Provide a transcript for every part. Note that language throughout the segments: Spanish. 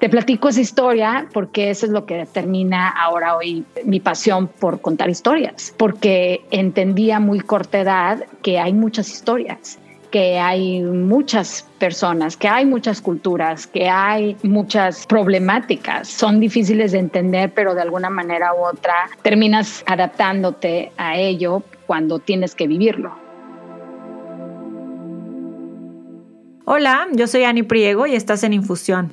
Te platico esa historia porque eso es lo que determina ahora hoy mi pasión por contar historias, porque entendía muy corta edad que hay muchas historias que hay muchas personas, que hay muchas culturas, que hay muchas problemáticas. Son difíciles de entender, pero de alguna manera u otra terminas adaptándote a ello cuando tienes que vivirlo. Hola, yo soy Ani Priego y estás en Infusión,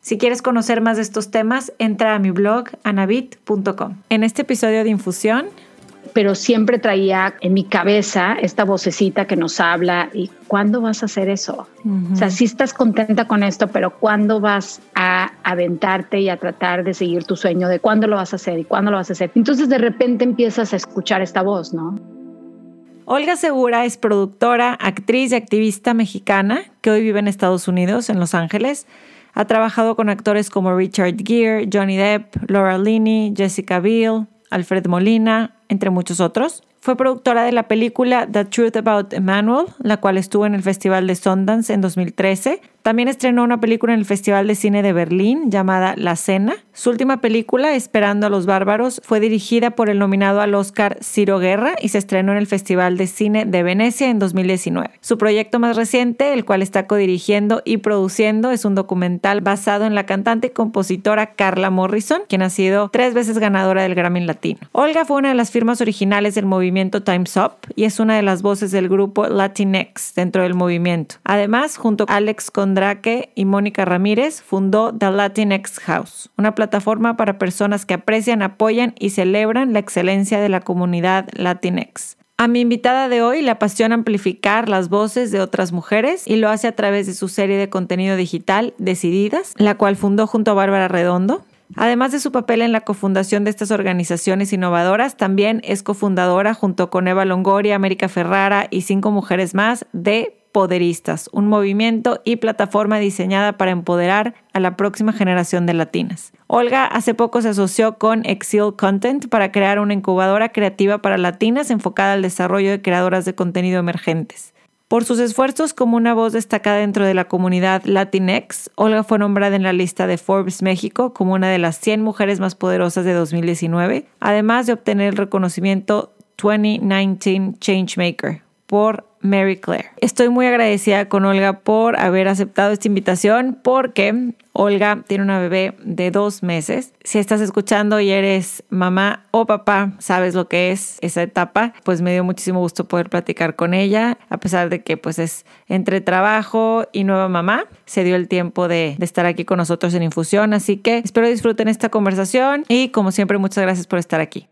Si quieres conocer más de estos temas, entra a mi blog anabit.com. En este episodio de Infusión, pero siempre traía en mi cabeza esta vocecita que nos habla y ¿cuándo vas a hacer eso? O sea, sí estás contenta con esto, pero ¿cuándo vas a aventarte y a tratar de seguir tu sueño de cuándo lo vas a hacer y cuándo lo vas a hacer? Entonces de repente empiezas a escuchar esta voz, ¿no? Olga Segura es productora, actriz y activista mexicana que hoy vive en Estados Unidos, en Los Ángeles. Ha trabajado con actores como Richard Gere, Johnny Depp, Laura Linney, Jessica Biel, Alfred Molina, entre muchos otros. Fue productora de la película The Truth About Emmanuel, la cual estuvo en el Festival de Sundance en 2013. También estrenó una película en el Festival de Cine de Berlín llamada La Cena. Su última película, Esperando a los Bárbaros, fue dirigida por el nominado al Oscar Ciro Guerra y se estrenó en el Festival de Cine de Venecia en 2019. Su proyecto más reciente, el cual está codirigiendo y produciendo, es un documental basado en la cantante y compositora Carla Morrison, quien ha sido tres veces ganadora del Grammy Latino. Olga fue una de las firmas originales del movimiento Time's Up y es una de las voces del grupo Latinx dentro del movimiento. Además, junto a Alex Condraque y Mónica Ramírez, fundó The Latinx House, una plataforma para personas que aprecian, apoyan y celebran la excelencia de la comunidad Latinx. A mi invitada de hoy le apasiona amplificar las voces de otras mujeres y lo hace a través de su serie de contenido digital Decididas, la cual fundó junto a Bárbara Redondo. Además de su papel en la cofundación de estas organizaciones innovadoras, también es cofundadora junto con Eva Longoria, América Ferrara y cinco mujeres más de Poderistas, un movimiento y plataforma diseñada para empoderar a la próxima generación de latinas. Olga hace poco se asoció con Exil Content para crear una incubadora creativa para latinas enfocada al desarrollo de creadoras de contenido emergentes. Por sus esfuerzos como una voz destacada dentro de la comunidad Latinx, Olga fue nombrada en la lista de Forbes México como una de las 100 mujeres más poderosas de 2019, además de obtener el reconocimiento 2019 Changemaker por Mary Claire. Estoy muy agradecida con Olga por haber aceptado esta invitación porque Olga tiene una bebé de dos meses. Si estás escuchando y eres mamá o papá, sabes lo que es esa etapa, pues me dio muchísimo gusto poder platicar con ella, a pesar de que pues es entre trabajo y nueva mamá. Se dio el tiempo de, de estar aquí con nosotros en Infusión, así que espero disfruten esta conversación y como siempre muchas gracias por estar aquí.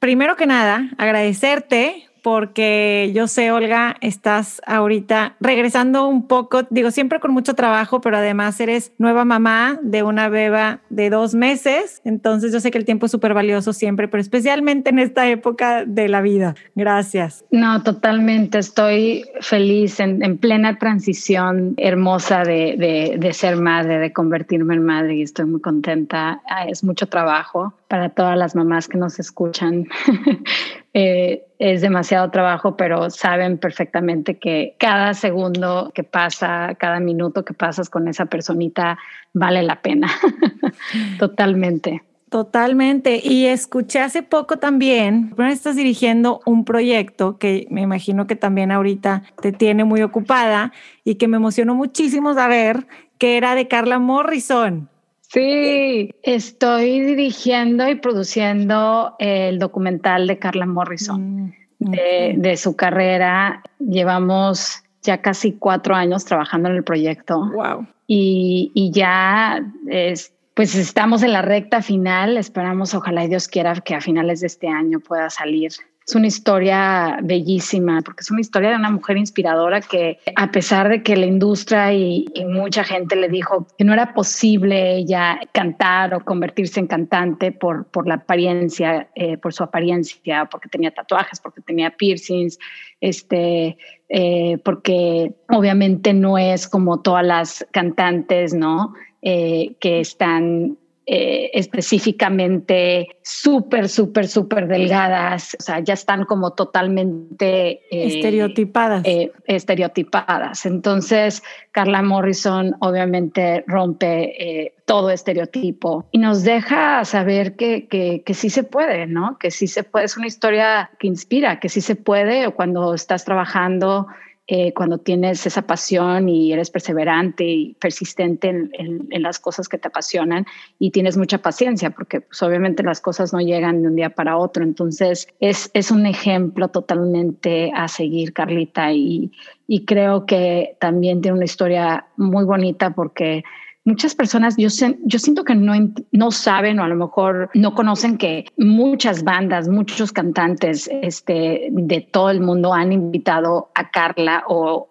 Primero que nada, agradecerte porque yo sé, Olga, estás ahorita regresando un poco, digo, siempre con mucho trabajo, pero además eres nueva mamá de una beba de dos meses, entonces yo sé que el tiempo es súper valioso siempre, pero especialmente en esta época de la vida. Gracias. No, totalmente, estoy feliz en, plena transición hermosa de, de ser madre, de convertirme en madre y estoy muy contenta. Ah, es mucho trabajo para todas las mamás que nos escuchan. Eh, es demasiado trabajo, pero saben perfectamente que cada segundo que pasa, cada minuto que pasas con esa personita vale la pena. Totalmente. Totalmente. Y escuché hace poco también, bueno, estás dirigiendo un proyecto que me imagino que también ahorita te tiene muy ocupada y que me emocionó muchísimo saber que era de Carla Morrison. Sí, estoy dirigiendo y produciendo el documental de Carla Morrison, mm, de, su carrera. Llevamos ya casi cuatro años trabajando en el proyecto. Wow. Y, ya es pues estamos en la recta final. Esperamos, ojalá y Dios quiera que a finales de este año pueda salir es una historia bellísima, porque es una historia de una mujer inspiradora que a pesar de que la industria y, mucha gente le dijo que no era posible ella cantar o convertirse en cantante por, por la apariencia, eh, por su apariencia, porque tenía tatuajes, porque tenía piercings, este, eh, porque obviamente no es como todas las cantantes, ¿no? Eh, que están eh, específicamente súper, súper, súper delgadas, o sea, ya están como totalmente eh, estereotipadas. Eh, estereotipadas. Entonces, Carla Morrison obviamente rompe todo estereotipo y nos deja saber que, que, que, sí se puede, ¿no? Que sí se puede, es una historia que inspira, que sí se puede cuando estás trabajando eh, cuando tienes esa pasión y eres perseverante y persistente en, las cosas que te apasionan y tienes mucha paciencia, porque pues, obviamente las cosas no llegan de un día para otro. Entonces es, es un ejemplo totalmente a seguir, Carlita, y, y creo que también tiene una historia muy bonita porque muchas personas, yo, yo siento que no, no saben o a lo mejor no conocen que muchas bandas, muchos cantantes este, de todo el mundo han invitado a Carla o,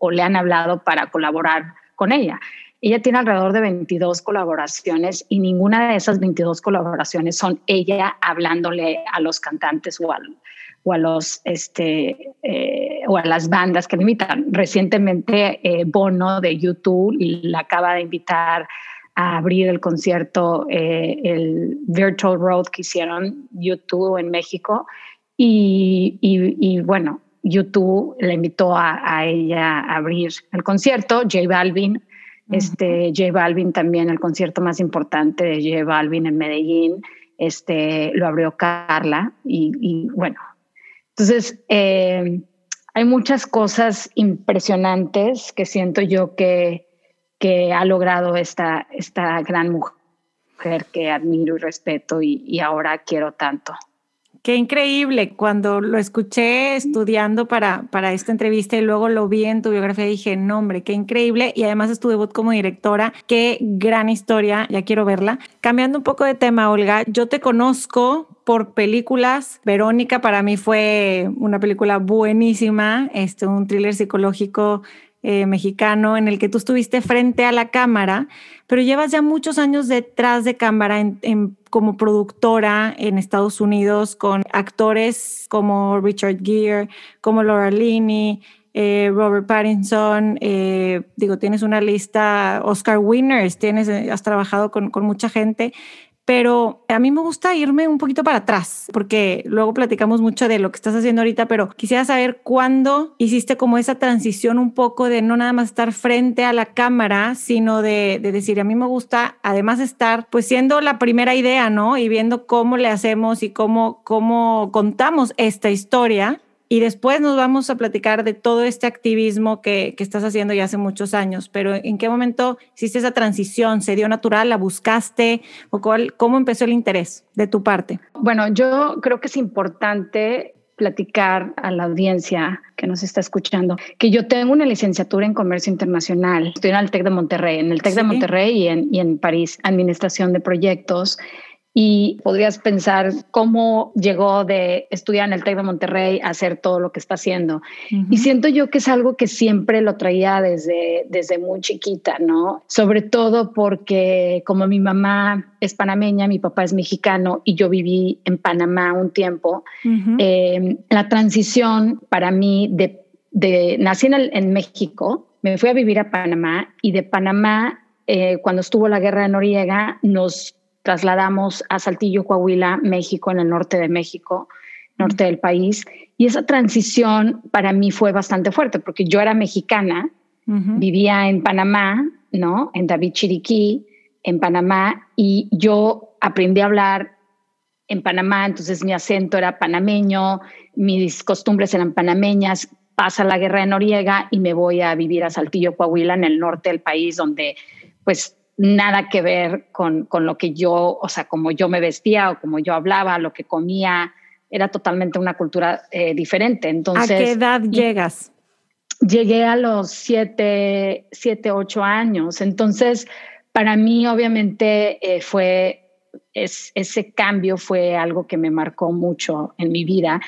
o, le han hablado para colaborar con ella. Ella tiene alrededor de 22 colaboraciones y ninguna de esas 22 colaboraciones son ella hablándole a los cantantes o al, o a los este eh, o a las bandas que le invitan. Recientemente eh, Bono de YouTube la acaba de invitar a abrir el concierto, eh, el Virtual Road que hicieron YouTube en México. Y, y, bueno, YouTube le invitó a, ella a abrir el concierto, J Balvin, este, J Balvin también, el concierto más importante de J Balvin en Medellín, este, lo abrió Carla y, y bueno, entonces, eh, hay muchas cosas impresionantes que siento yo que, que ha logrado esta, esta gran mujer que admiro y respeto y, y ahora quiero tanto. Qué increíble. Cuando lo escuché estudiando para, para esta entrevista y luego lo vi en tu biografía, dije, no, hombre, qué increíble. Y además es tu debut como directora. Qué gran historia. Ya quiero verla. Cambiando un poco de tema, Olga, yo te conozco por películas. Verónica para mí fue una película buenísima, este, un thriller psicológico eh, mexicano en el que tú estuviste frente a la cámara, pero llevas ya muchos años detrás de cámara como productora en Estados Unidos con actores como Richard Gere, como Laura Linney, eh, Robert Pattinson, eh, digo, tienes una lista, Oscar Winners, tienes, has trabajado con mucha gente pero a mí me gusta irme un poquito para atrás, porque luego platicamos mucho de lo que estás haciendo ahorita, pero quisiera saber cuándo hiciste como esa transición un poco de no nada más estar frente a la cámara, sino de, decir, a mí me gusta además estar pues siendo la primera idea, ¿no? Y viendo cómo le hacemos y cómo, cómo contamos esta historia y después nos vamos a platicar de todo este activismo que, que, estás haciendo ya hace muchos años, pero ¿en qué momento hiciste esa transición? ¿Se dio natural? ¿La buscaste? ¿O cuál, cómo empezó el interés de tu parte? Bueno, yo creo que es importante platicar a la audiencia que nos está escuchando que yo tengo una licenciatura en comercio internacional. Estoy en el TEC de Monterrey, en el TEC de Monterrey y en, y en París, administración de proyectos y podrías pensar cómo llegó de estudiar en el TEC de Monterrey a hacer todo lo que está haciendo. Y siento yo que es algo que siempre lo traía desde, desde muy chiquita, ¿no? Sobre todo porque como mi mamá es panameña, mi papá es mexicano y yo viví en Panamá un tiempo, eh, la transición para mí de, de nací en, en, México, me fui a vivir a Panamá y de Panamá, eh, cuando estuvo la guerra de Noriega, nos trasladamos a Saltillo, Coahuila, México, en el norte de México, norte del país. Y esa transición para mí fue bastante fuerte porque yo era mexicana, vivía en Panamá, ¿no? En David Chiriquí, en Panamá, y yo aprendí a hablar en Panamá, entonces mi acento era panameño, mis costumbres eran panameñas. Pasa la guerra de Noriega y me voy a vivir a Saltillo, Coahuila, en el norte del país, donde pues nada que ver con, lo que yo, o sea, como yo me vestía o como yo hablaba, lo que comía, era totalmente una cultura eh, diferente. Entonces, ¿A qué edad llegas? Llegué a los siete, siete, ocho años. Entonces, para mí obviamente eh, fue, ese cambio fue algo que me marcó mucho en mi vida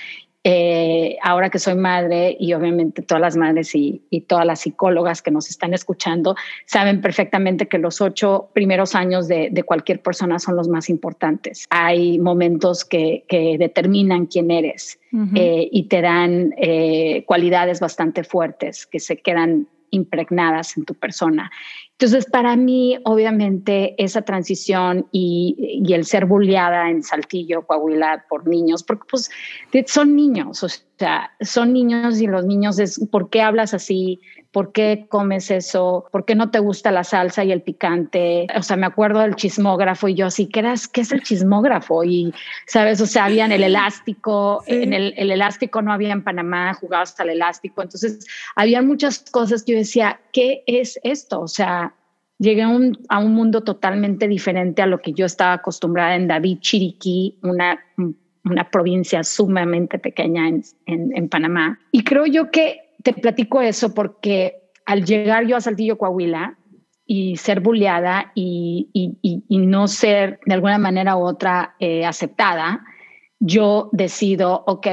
eh, ahora que soy madre y obviamente todas las madres y, todas las psicólogas que nos están escuchando saben perfectamente que los ocho primeros años de, cualquier persona son los más importantes. Hay momentos que, determinan quién eres eh, y te dan eh, cualidades bastante fuertes que se quedan impregnadas en tu persona. Entonces, para mí, obviamente, esa transición y, el ser bulleada en Saltillo, Coahuila, por niños, porque pues son niños, o sea, son niños y los niños es, ¿por qué hablas así? ¿Por qué comes eso? ¿Por qué no te gusta la salsa y el picante? O sea, me acuerdo del chismógrafo y yo así, ¿qué, eras, qué es el chismógrafo? Y, ¿sabes? O sea, había el elástico, en el, el, elástico no había en Panamá, jugaba hasta el elástico. Entonces, había muchas cosas que yo decía, ¿qué es esto? O sea, llegué a un, mundo totalmente diferente a lo que yo estaba acostumbrada en David Chiriquí, una, una provincia sumamente pequeña en, en, Panamá. Y creo yo que te platico eso porque al llegar yo a Saltillo, Coahuila, y ser bulleada y, y, no ser de alguna manera u otra eh, aceptada, yo decido, ok,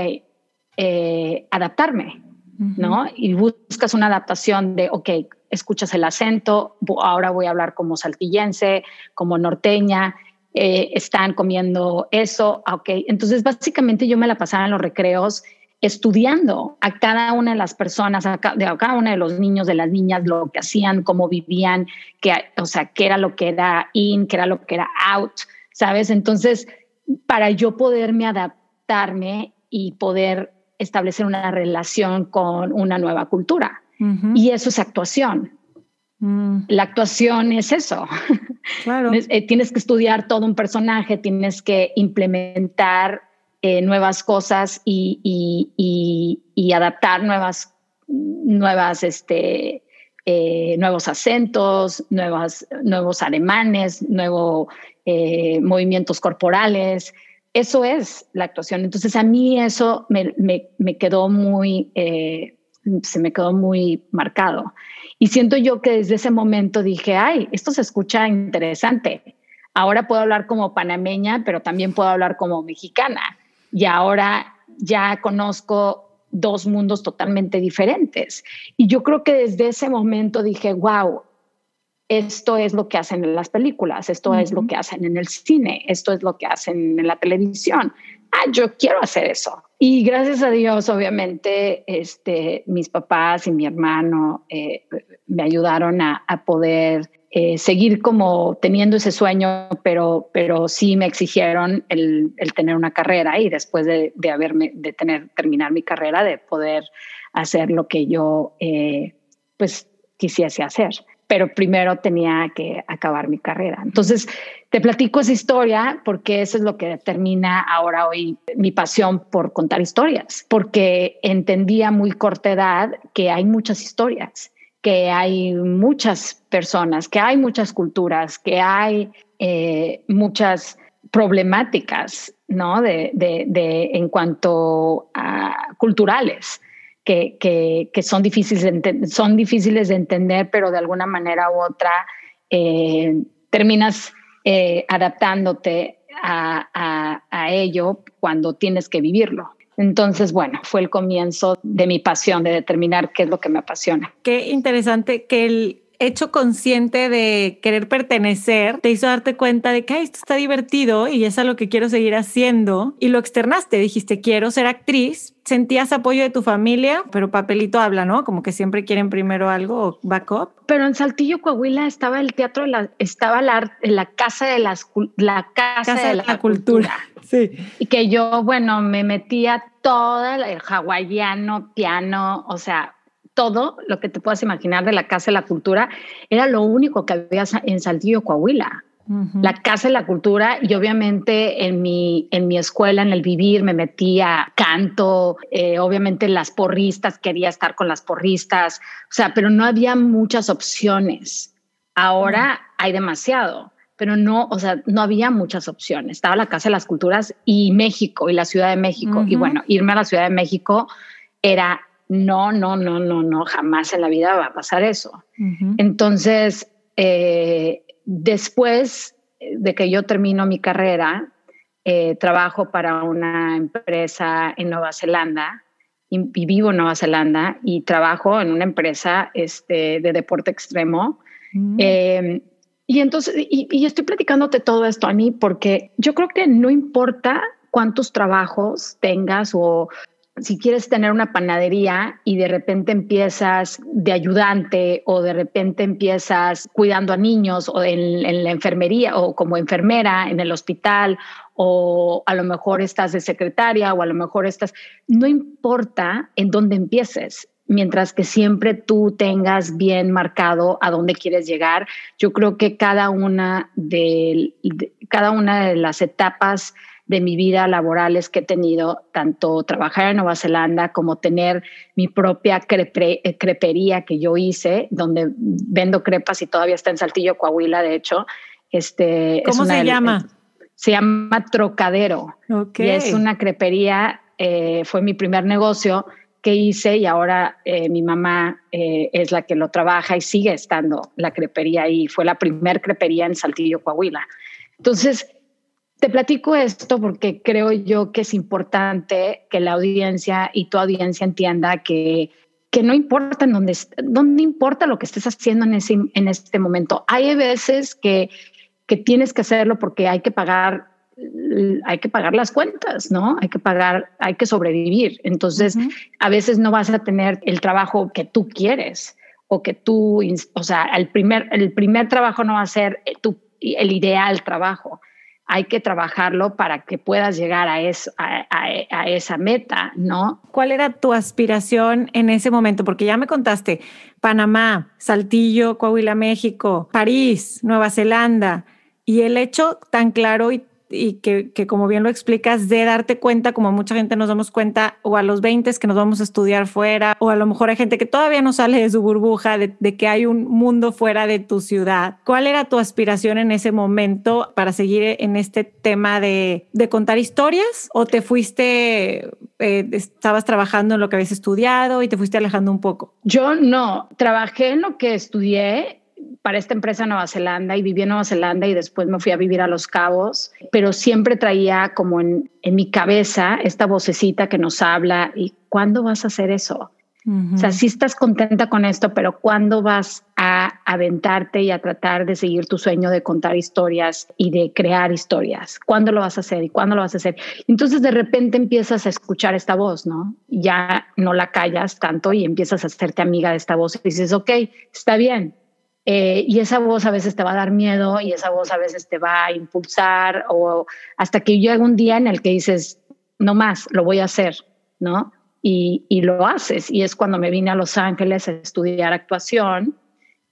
eh, adaptarme, ¿no? Y buscas una adaptación de, ok, escuchas el acento, ahora voy a hablar como saltillense, como norteña, eh, están comiendo eso, ah, ok. Entonces, básicamente yo me la pasaba en los recreos estudiando a cada una de las personas, a cada, uno de los niños, de las niñas, lo que hacían, cómo vivían, que, o sea, qué era lo que era in, qué era lo que era out, ¿sabes? Entonces, para yo poderme adaptarme y poder establecer una relación con una nueva cultura. Y eso es actuación. Mm. La actuación es eso. Claro. Eh, tienes que estudiar todo un personaje, tienes que implementar eh, nuevas cosas y, adaptar nuevas, nuevas, este, eh, nuevos acentos, nuevas, nuevos alemanes, nuevos movimientos corporales. Eso es la actuación. Entonces a mí eso me quedó muy se me quedó muy marcado. Y siento yo que desde ese momento dije, ay, esto se escucha interesante. Ahora puedo hablar como panameña, pero también puedo hablar como mexicana. Y ahora ya conozco dos mundos totalmente diferentes. Y yo creo que desde ese momento dije, wow, esto es lo que hacen en las películas, esto es lo que hacen en el cine, esto es lo que hacen en la televisión. Ah, yo quiero hacer eso. Y gracias a Dios, obviamente, este, mis papás y mi hermano eh, me ayudaron a, poder eh, seguir como teniendo ese sueño, pero, pero sí me exigieron el, tener una carrera y después de, haberme, de tener, terminar mi carrera, de poder hacer lo que yo, eh, pues, quisiese hacer pero primero tenía que acabar mi carrera. Entonces, te platico esa historia porque eso es lo que determina ahora hoy mi pasión por contar historias, porque entendía muy corta edad que hay muchas historias, que hay muchas personas, que hay muchas culturas, que hay eh, muchas problemáticas, ¿no? De, de, en cuanto a culturales que, son, difíciles de son difíciles de entender, pero de alguna manera u otra eh, terminas eh, adaptándote a, a, ello cuando tienes que vivirlo. Entonces, bueno, fue el comienzo de mi pasión, de determinar qué es lo que me apasiona. Qué interesante que el hecho consciente de querer pertenecer te hizo darte cuenta de que esto está divertido y es algo que quiero seguir haciendo y lo externaste, dijiste quiero ser actriz, sentías apoyo de tu familia, pero papelito habla, ¿no? Como que siempre quieren primero algo o backup. Pero en Saltillo, Coahuila estaba el teatro, la, estaba la, la casa de las la casa, de, la, cultura. Sí. Y que yo, bueno, me metía toda el hawaiano, piano, o sea, todo lo que te puedas imaginar de la Casa de la Cultura era lo único que había en Saltillo, Coahuila. La Casa de la Cultura y obviamente en mi, en mi escuela, en el vivir, me metía canto, eh, obviamente las porristas, quería estar con las porristas, o sea, pero no había muchas opciones. Ahora hay demasiado, pero no, o sea, no había muchas opciones. Estaba la Casa de las Culturas y México y la Ciudad de México. Y bueno, irme a la Ciudad de México era no, no, no, no, no, jamás en la vida va a pasar eso. Entonces, eh, después de que yo termino mi carrera, eh, trabajo para una empresa en Nueva Zelanda y, vivo en Nueva Zelanda y trabajo en una empresa este, de deporte extremo. Mm. Em, y entonces, y, y, estoy platicándote todo esto, a mí porque yo creo que no importa cuántos trabajos tengas o si quieres tener una panadería y de repente empiezas de ayudante o de repente empiezas cuidando a niños o en, la enfermería o como enfermera en el hospital o a lo mejor estás de secretaria o a lo mejor estás, no importa en dónde empieces, mientras que siempre tú tengas bien marcado a dónde quieres llegar. Yo creo que cada una de cada una de las etapas de mi vida laborales que he tenido, tanto trabajar en Nueva Zelanda como tener mi propia eh, crepería que yo hice, donde vendo crepas y todavía está en Saltillo, Coahuila, de hecho. Este, ¿Cómo se llama? Se llama Trocadero. Y es una crepería, eh, fue mi primer negocio que hice y ahora eh, mi mamá es la que lo trabaja y sigue estando la crepería ahí. Fue la primer crepería en Saltillo, Coahuila. Entonces, te platico esto porque creo yo que es importante que la audiencia y tu audiencia entienda que, que no importa en dónde, dónde importa lo que estés haciendo en, ese, en este momento. Hay veces que, que tienes que hacerlo porque hay que pagar hay que pagar las cuentas, ¿no? Hay que pagar, hay que sobrevivir. Entonces, a veces no vas a tener el trabajo que tú quieres o que tú, o sea, el primer, el primer trabajo no va a ser tu, el ideal trabajo hay que trabajarlo para que puedas llegar a, eso, a, esa meta, ¿no? ¿Cuál era tu aspiración en ese momento? Porque ya me contaste Panamá, Saltillo, Coahuila, México, París, Nueva Zelanda, y el hecho tan claro y y que, que, como bien lo explicas, de darte cuenta, como mucha gente nos damos cuenta, o a los 20 que nos vamos a estudiar fuera, o a lo mejor hay gente que todavía no sale de su burbuja, de, de, que hay un mundo fuera de tu ciudad. ¿Cuál era tu aspiración en ese momento para seguir en este tema de, de contar historias? ¿O te fuiste, eh, estabas trabajando en lo que habías estudiado y te fuiste alejando un poco? Yo no, trabajé en lo que estudié para esta empresa en Nueva Zelanda y viví en Nueva Zelanda y después me fui a vivir a Los Cabos, pero siempre traía como en, en mi cabeza esta vocecita que nos habla y ¿cuándo vas a hacer eso? O sea, sí estás contenta con esto, pero ¿cuándo vas a aventarte y a tratar de seguir tu sueño de contar historias y de crear historias? ¿Cuándo lo vas a hacer y cuándo lo vas a hacer? Entonces de repente empiezas a escuchar esta voz, ¿no? Ya no la callas tanto y empiezas a hacerte amiga de esta voz y dices, ok, está bien, eh, y esa voz a veces te va a dar miedo y esa voz a veces te va a impulsar o hasta que llega un día en el que dices, no más, lo voy a hacer, ¿no? Y, y lo haces. Y es cuando me vine a Los Ángeles a estudiar actuación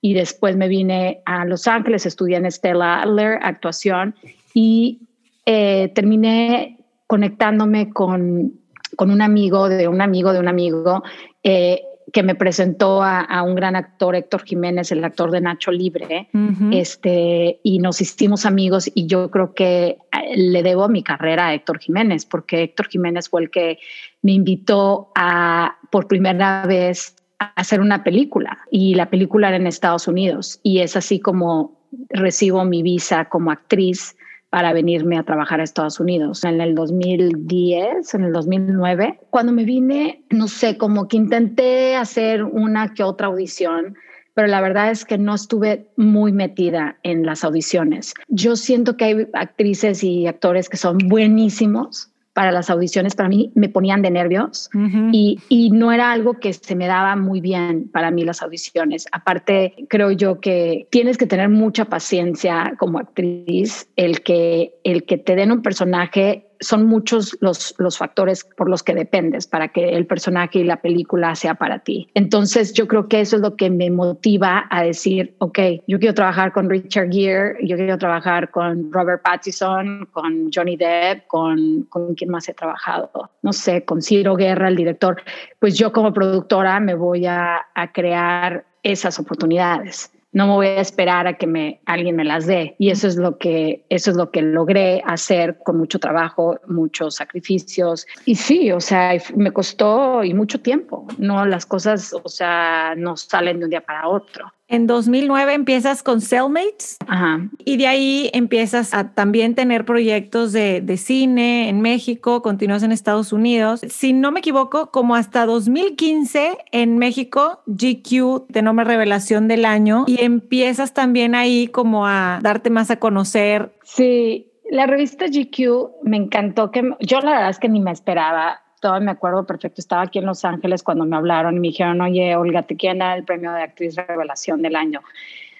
y después me vine a Los Ángeles, estudié en Stella Adler actuación y eh, terminé conectándome con, con un amigo de un amigo de un amigo eh, que me presentó a, un gran actor, Héctor Jiménez, el actor de Nacho Libre, este, y nos hicimos amigos y yo creo que eh, le debo mi carrera a Héctor Jiménez, porque Héctor Jiménez fue el que me invitó a, por primera vez, a hacer una película y la película era en Estados Unidos y es así como recibo mi visa como actriz para venirme a trabajar a Estados Unidos. En el 2010, en el 2009, cuando me vine, no sé, como que intenté hacer una que otra audición, pero la verdad es que no estuve muy metida en las audiciones. Yo siento que hay actrices y actores que son buenísimos, para las audiciones para mí me ponían de nervios y, y, no era algo que se me daba muy bien para mí las audiciones. Aparte, creo yo que tienes que tener mucha paciencia como actriz, el que, el que te den un personaje son muchos los, los factores por los que dependes para que el personaje y la película sea para ti. Entonces yo creo que eso es lo que me motiva a decir, ok, yo quiero trabajar con Richard Gere, yo quiero trabajar con Robert Pattinson, con Johnny Depp, con, con quién más he trabajado, no sé, con Ciro Guerra, el director. Pues yo como productora me voy a, a crear esas oportunidades no me voy a esperar a que me, alguien me las dé. Y eso es lo que, eso es lo que logré hacer con mucho trabajo, muchos sacrificios. Y sí, o sea, me costó y mucho tiempo. No, las cosas, o sea, no salen de un día para otro. En 2009 empiezas con Cellmates Ajá. y de ahí empiezas a también tener proyectos de, de, cine en México, continúas en Estados Unidos. Si no me equivoco, como hasta 2015 en México, GQ te nombra revelación del año y empiezas también ahí como a darte más a conocer. Sí, la revista GQ me encantó que yo la verdad es que ni me esperaba todavía me acuerdo perfecto, estaba aquí en Los Ángeles cuando me hablaron y me dijeron, oye, Olga, te quieren dar el premio de actriz revelación del año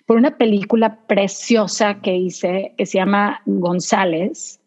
por una película preciosa que hice que se llama González,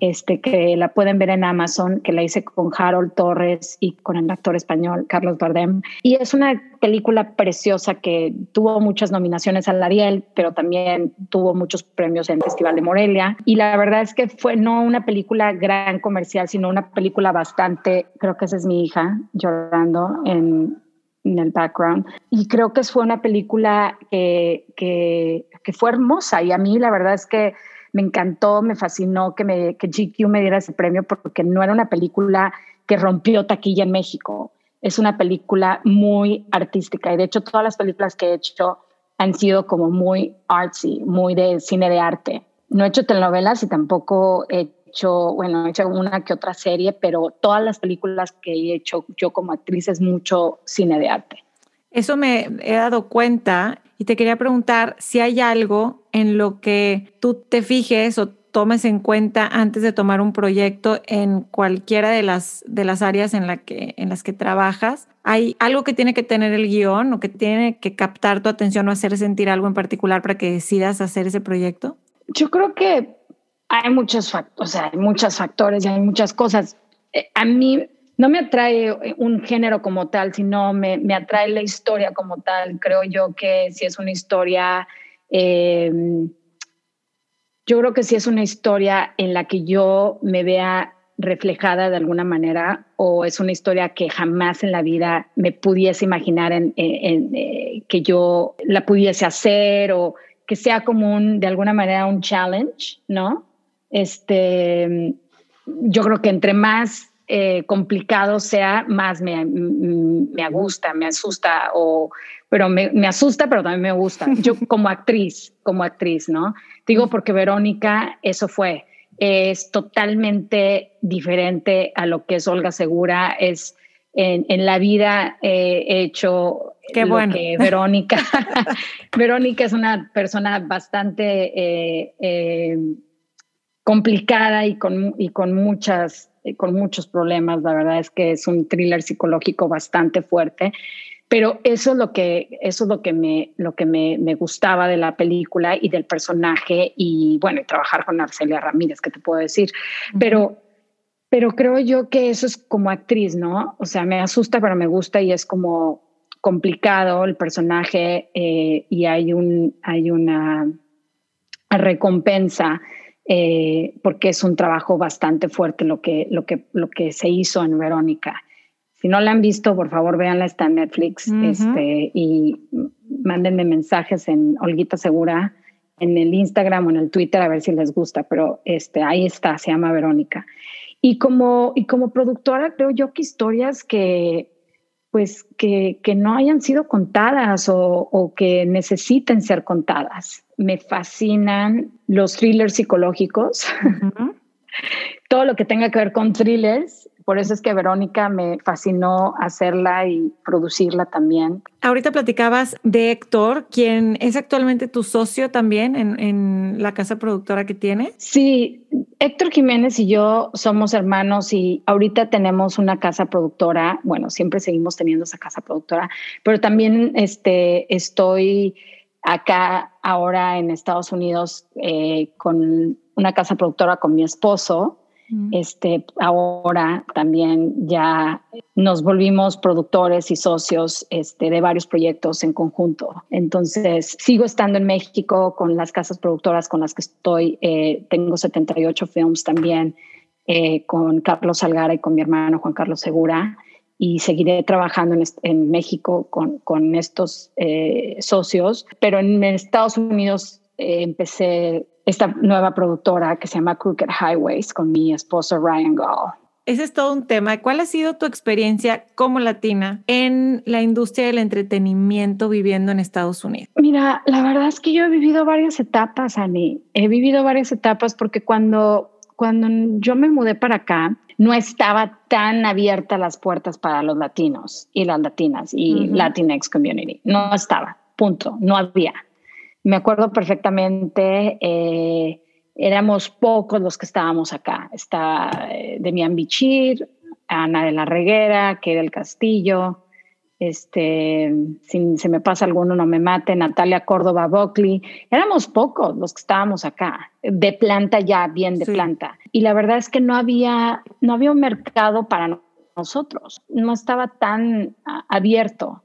este, que la pueden ver en Amazon, que la hice con Harold Torres y con el actor español Carlos Bardem. Y es una película preciosa que tuvo muchas nominaciones al Ariel, pero también tuvo muchos premios en el Festival de Morelia. Y la verdad es que fue no una película gran comercial, sino una película bastante, creo que esa es mi hija llorando en, el background. Y creo que fue una película que, que, fue hermosa y a mí la verdad es que me encantó, me fascinó que, me, GQ me diera ese premio porque no era una película que rompió taquilla en México. Es una película muy artística y de hecho todas las películas que he hecho han sido como muy artsy, muy de cine de arte. No he hecho telenovelas y tampoco he hecho, bueno, he hecho una que otra serie, pero todas las películas que he hecho yo como actriz es mucho cine de arte. Eso me he dado cuenta y te quería preguntar si hay algo en lo que tú te fijes o tomes en cuenta antes de tomar un proyecto en cualquiera de las, de las áreas en, la que, en las que trabajas. ¿Hay algo que tiene que tener el guion o que tiene que captar tu atención o hacer sentir algo en particular para que decidas hacer ese proyecto? Yo creo que hay muchos factores, o sea, hay muchos factores y hay muchas cosas. Eh, a mí no me atrae un género como tal, sino me, me atrae la historia como tal. Creo yo que si es una historia, eh, yo creo que si es una historia en la que yo me vea reflejada de alguna manera o es una historia que jamás en la vida me pudiese imaginar en, eh, que yo la pudiese hacer o que sea como un, de alguna manera un challenge, ¿no? Este, yo creo que entre más eh, complicado sea, más me, me, gusta, me asusta, o, pero me, me, asusta, pero también me gusta. Yo como actriz, como actriz, ¿no? Digo porque Verónica, eso fue, es totalmente diferente a lo que es Olga Segura, es en, en la vida eh, he hecho Qué bueno. que Verónica. Verónica es una persona bastante... Eh, eh, complicada y con, y con muchas con muchos problemas, la verdad es que es un thriller psicológico bastante fuerte, pero eso es lo que, eso es lo que, me, lo que me, me gustaba de la película y del personaje y bueno, y trabajar con Arcelia Ramírez, que te puedo decir, pero, pero creo yo que eso es como actriz, ¿no? O sea, me asusta, pero me gusta y es como complicado el personaje eh, y hay, un, hay una recompensa eh, porque es un trabajo bastante fuerte lo que, lo, que, lo que se hizo en Verónica. Si no la han visto, por favor, véanla, está en Netflix este, y mándenme mensajes en Olguita Segura, en el Instagram o en el Twitter a ver si les gusta, pero este, ahí está, se llama Verónica. Y como, y como productora, creo yo que historias que, pues, que, que no hayan sido contadas o, o que necesiten ser contadas me fascinan los thrillers psicológicos. Todo lo que tenga que ver con thrillers. Por eso es que Verónica me fascinó hacerla y producirla también. Ahorita platicabas de Héctor, quien es actualmente tu socio también en, en la casa productora que tiene. Sí, Héctor Jiménez y yo somos hermanos y ahorita tenemos una casa productora. Bueno, siempre seguimos teniendo esa casa productora, pero también este, estoy acá ahora en Estados Unidos eh, con una casa productora con mi esposo. Este, ahora también ya nos volvimos productores y socios este, de varios proyectos en conjunto. Entonces, sigo estando en México con las casas productoras con las que estoy. Eh, tengo 78 films también eh, con Carlos Salgara y con mi hermano Juan Carlos Segura y seguiré trabajando en, en México con, con estos eh, socios, pero en Estados Unidos eh, empecé esta nueva productora que se llama Crooked Highways con mi esposo Ryan Gall. ese es todo un tema. ¿Cuál ha sido tu experiencia como latina en la industria del entretenimiento viviendo en Estados Unidos? Mira, la verdad es que yo he vivido varias etapas, Ani. He vivido varias etapas porque cuando, cuando yo me mudé para acá, no estaba tan abierta las puertas para los latinos y las latinas y Latinx community. No estaba, punto, no había. Me acuerdo perfectamente. Eh, éramos pocos los que estábamos acá. Está eh, Demian Bichir, Ana de la Reguera, que del Castillo, este, si se me pasa alguno no me mate, Natalia Córdoba Buckley. Éramos pocos los que estábamos acá, de planta ya, bien de planta. Y la verdad es que no había, no había un mercado para nosotros, no estaba tan abierto.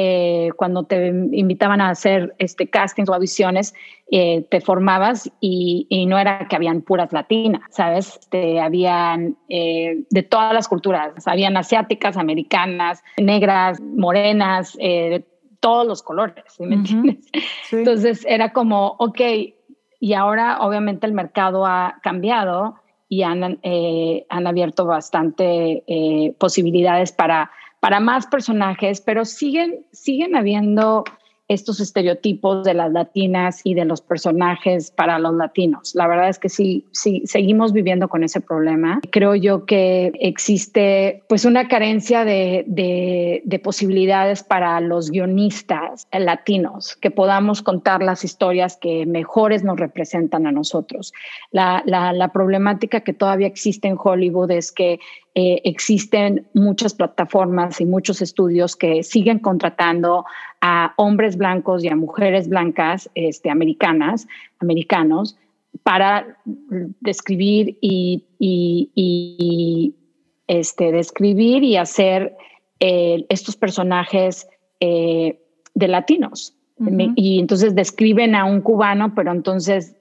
Eh, cuando te invitaban a hacer este castings o audiciones, eh, te formabas y, no era que habían puras latinas, ¿sabes? Este, habían eh, de todas las culturas, habían asiáticas, americanas, negras, morenas, de todos los colores, me entiendes? Entonces era como, ok, y ahora obviamente el mercado ha cambiado y han, han abierto bastante posibilidades para para más personajes, pero siguen, siguen habiendo estos estereotipos de las latinas y de los personajes para los latinos. La verdad es que sí, sí, seguimos viviendo con ese problema. Creo yo que existe pues una carencia de, de, posibilidades para los guionistas latinos, que podamos contar las historias que mejores nos representan a nosotros. La, la, la problemática que todavía existe en Hollywood es que eh, existen muchas plataformas y muchos estudios que siguen contratando a hombres blancos y a mujeres blancas este, americanas, americanos, para describir y, este, describir y hacer eh, estos personajes eh, de latinos. Y entonces describen a un cubano, pero entonces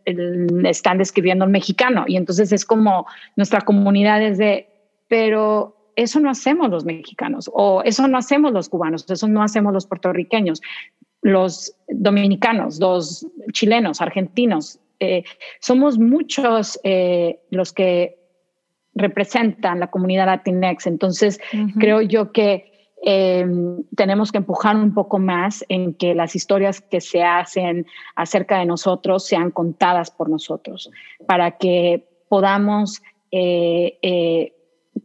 están describiendo a un mexicano. Y entonces es como nuestra comunidad es de, pero eso no hacemos los mexicanos o eso no hacemos los cubanos, eso no hacemos los puertorriqueños, los dominicanos, los chilenos, argentinos. Eh, somos muchos eh, los que representan la comunidad latinex. Entonces, creo yo que em, tenemos que empujar un poco más en que las historias que se hacen acerca de nosotros sean contadas por nosotros, para que podamos eh,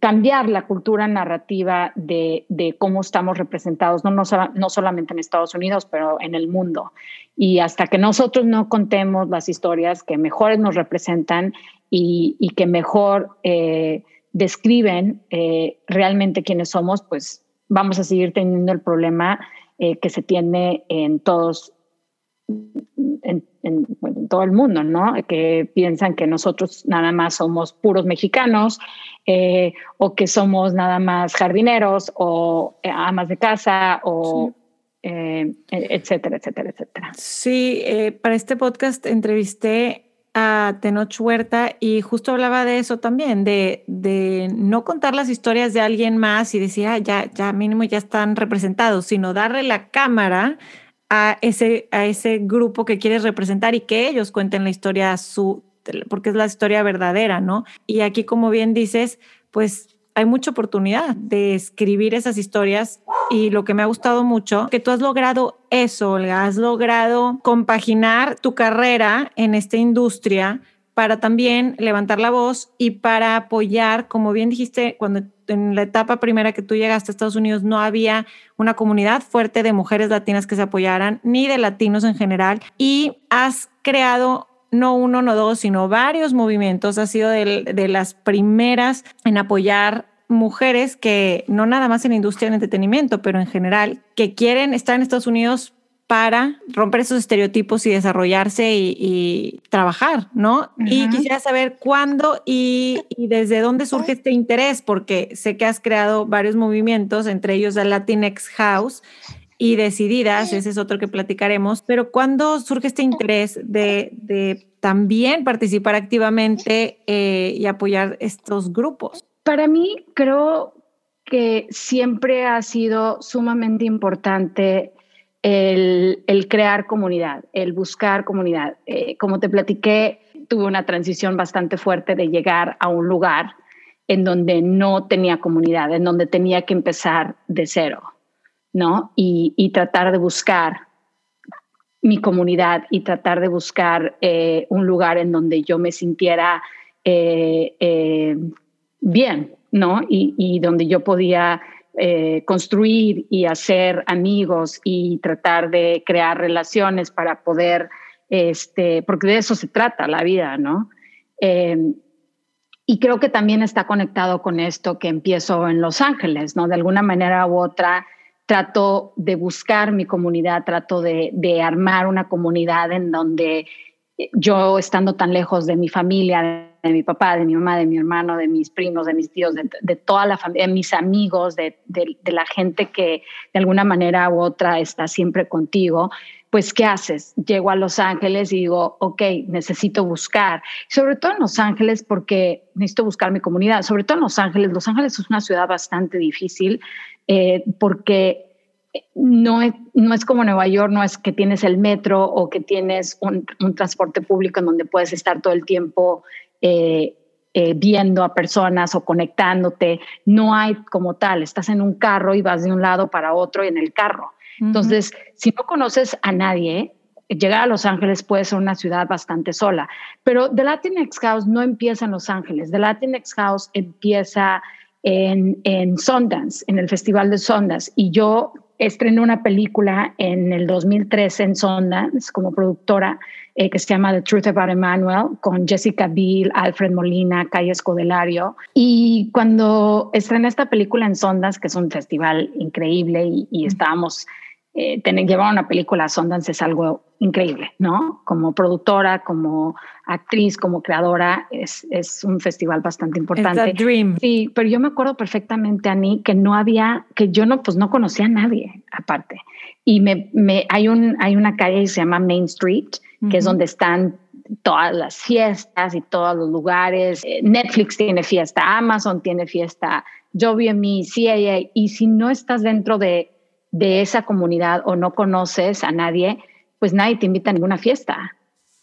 cambiar la cultura narrativa de, cómo estamos representados, no, no, solamente en Estados Unidos, pero en el mundo. Y hasta que nosotros no contemos las historias que mejores nos representan y, que mejor eh, describen eh, realmente quiénes somos, pues vamos a seguir teniendo el problema eh, que se tiene en todos todo el mundo, ¿no? Que piensan que nosotros nada más somos puros mexicanos eh, o que somos nada más jardineros o eh, amas de casa o... Eh, etcétera, etcétera, etcétera. Sí, para este podcast entrevisté a Tenoch Huerta y justo hablaba de eso también, de, de, no contar las historias de alguien más y decir, ah, ya, ya mínimo ya están representados, sino darle la cámara a ese, a ese grupo que quieres representar y que ellos cuenten la historia su, porque es la historia verdadera, ¿no? Y aquí, como bien dices, pues hay mucha oportunidad de escribir esas historias y lo que me ha gustado mucho, que tú has logrado eso, Olga, has logrado compaginar tu carrera en esta industria para también levantar la voz y para apoyar, como bien dijiste, cuando en la etapa primera que tú llegaste a Estados Unidos no había una comunidad fuerte de mujeres latinas que se apoyaran, ni de latinos en general, y has creado no uno, no dos, sino varios movimientos, has sido de, de las primeras en apoyar mujeres que no nada más en industria del entretenimiento, pero en general, que quieren estar en Estados Unidos para romper esos estereotipos y desarrollarse y, trabajar, ¿no? Y quisiera saber cuándo y, desde dónde surge este interés, porque sé que has creado varios movimientos, entre ellos la Latinx House y Decididas, ese es otro que platicaremos, pero ¿cuándo surge este interés de, también participar activamente eh, y apoyar estos grupos? Para mí, creo que siempre ha sido sumamente importante el, crear comunidad, el buscar comunidad. Eh, como te platiqué, tuve una transición bastante fuerte de llegar a un lugar en donde no tenía comunidad, en donde tenía que empezar de cero, ¿no? Y, tratar de buscar mi comunidad y tratar de buscar eh, un lugar en donde yo me sintiera eh, bien, ¿no? Y, donde yo podía construir y hacer amigos y tratar de crear relaciones para poder, este, porque de eso se trata la vida, ¿no? Y creo que también está conectado con esto que empiezo en Los Ángeles, ¿no? De alguna manera u otra trato de buscar mi comunidad, trato de, de armar una comunidad en donde yo estando tan lejos de mi familia, de mi papá, de mi mamá, de mi hermano, de mis primos, de mis tíos, de, toda la familia, de mis amigos, de, la gente que de alguna manera u otra está siempre contigo, pues ¿qué haces? Llego a Los Ángeles y digo, ok, necesito buscar, sobre todo en Los Ángeles porque necesito buscar mi comunidad, sobre todo en Los Ángeles. Los Ángeles es una ciudad bastante difícil eh, porque no es, no es como Nueva York, no es que tienes el metro o que tienes un, transporte público en donde puedes estar todo el tiempo eh, eh, viendo a personas o conectándote. No hay como tal, estás en un carro y vas de un lado para otro en el carro. Entonces, si no conoces a nadie, llegar a Los Ángeles puede ser una ciudad bastante sola. Pero The Latinx House no empieza en Los Ángeles. The Latinx House empieza en, en Sundance, en el Festival de Sundance. Y yo estrené una película en el 2013 en Sundance como productora eh, que se llama The Truth About Emmanuel con Jessica Biel, Alfred Molina, Calle Escodelario. Y cuando estrené esta película en Sundance, que es un festival increíble y, estábamos eh, tener, llevar una película a Sundance es algo increíble, ¿no? Como productora, como actriz, como creadora, es, es un festival bastante importante. dream. Sí, pero yo me acuerdo perfectamente, Ani, que no había, que yo no, pues no conocía a nadie aparte. Y me, me, hay, un, hay una calle que se llama Main Street, que es donde están todas las fiestas y todos los lugares. Eh, Netflix tiene fiesta, Amazon tiene fiesta, yo vi en mi CIA, y si no estás dentro de de esa comunidad o no conoces a nadie, pues nadie te invita a ninguna fiesta.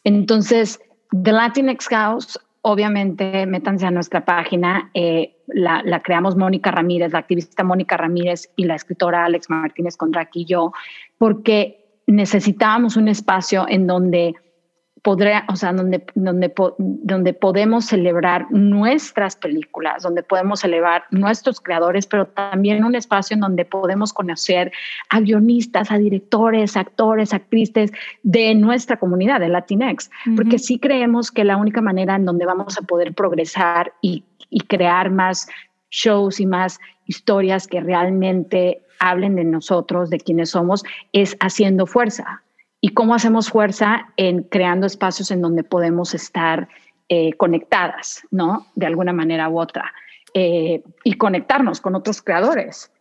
Entonces, The Latinx House, obviamente, métanse a nuestra página. Eh, la, creamos Mónica Ramírez, la activista Mónica Ramírez y la escritora Alex Martínez Condraqui y yo, porque necesitábamos un espacio en donde podrá, o sea, donde, donde, donde podemos celebrar nuestras películas, donde podemos celebrar nuestros creadores, pero también un espacio en donde podemos conocer a guionistas, a directores, actores, actrices de nuestra comunidad, de Latinx, porque sí creemos que la única manera en donde vamos a poder progresar y, y crear más shows y más historias que realmente hablen de nosotros, de quienes somos, es haciendo fuerza y cómo hacemos fuerza en creando espacios en donde podemos estar eh, conectadas, ¿no? De alguna manera u otra, eh, y conectarnos con otros creadores.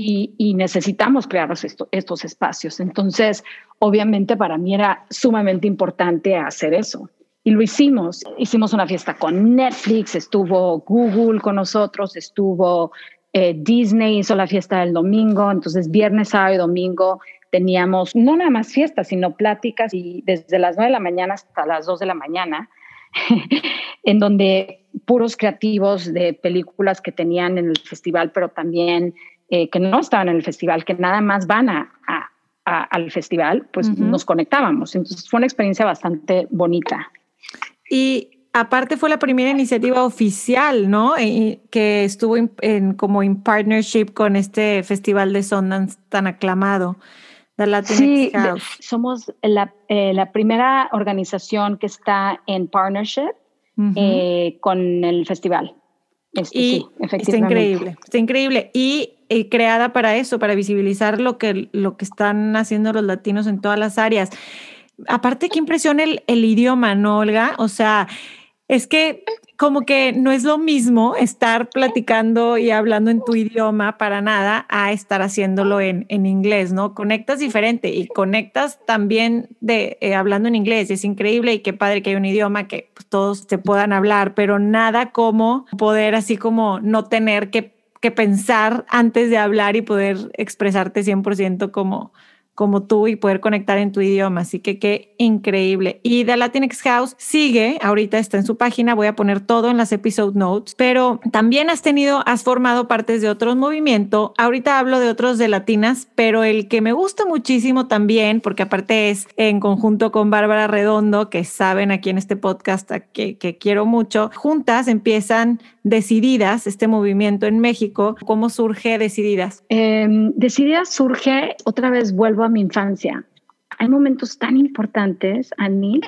Y, necesitamos crear estos espacios. Entonces, obviamente para mí era sumamente importante hacer eso. Y lo hicimos. Hicimos una fiesta con Netflix, estuvo Google con nosotros, estuvo eh, Disney, hizo la fiesta del domingo. Entonces, viernes, sábado y domingo teníamos no nada más fiestas, sino pláticas y desde las 9 de la mañana hasta las 2 de la mañana, en donde puros creativos de películas que tenían en el festival, pero también eh, que no estaban en el festival, que nada más van a, al festival, pues nos conectábamos. Entonces fue una experiencia bastante bonita. Y aparte fue la primera iniciativa oficial, ¿no? E, que estuvo en, como en partnership con este festival de Sundance tan aclamado sí, somos la, eh, la, primera organización que está en partnership eh, con el festival. Este, y está increíble, está increíble. Y, creada para eso, para visibilizar lo que, lo que están haciendo los latinos en todas las áreas. Aparte, qué impresiona el, el idioma, ¿no, Olga? O sea, es que como que no es lo mismo estar platicando y hablando en tu idioma para nada a estar haciéndolo en, en inglés, ¿no? Conectas diferente y conectas también de eh, hablando en inglés. Es increíble y qué padre que hay un idioma que pues, todos se puedan hablar, pero nada como poder así como no tener que, que pensar antes de hablar y poder expresarte 100% como como tú y poder conectar en tu idioma. Así que qué increíble. Y The Latinx House sigue, ahorita está en su página, voy a poner todo en las episode notes, pero también has tenido, has formado partes de otros movimientos. Ahorita hablo de otros de latinas, pero el que me gusta muchísimo también, porque aparte es en conjunto con Bárbara Redondo, que saben aquí en este podcast que, que quiero mucho, juntas empiezan Decididas, este movimiento en México. ¿Cómo surge Decididas? Em, Decididas surge, otra vez vuelvo a mi infancia. Hay momentos tan importantes, Annie,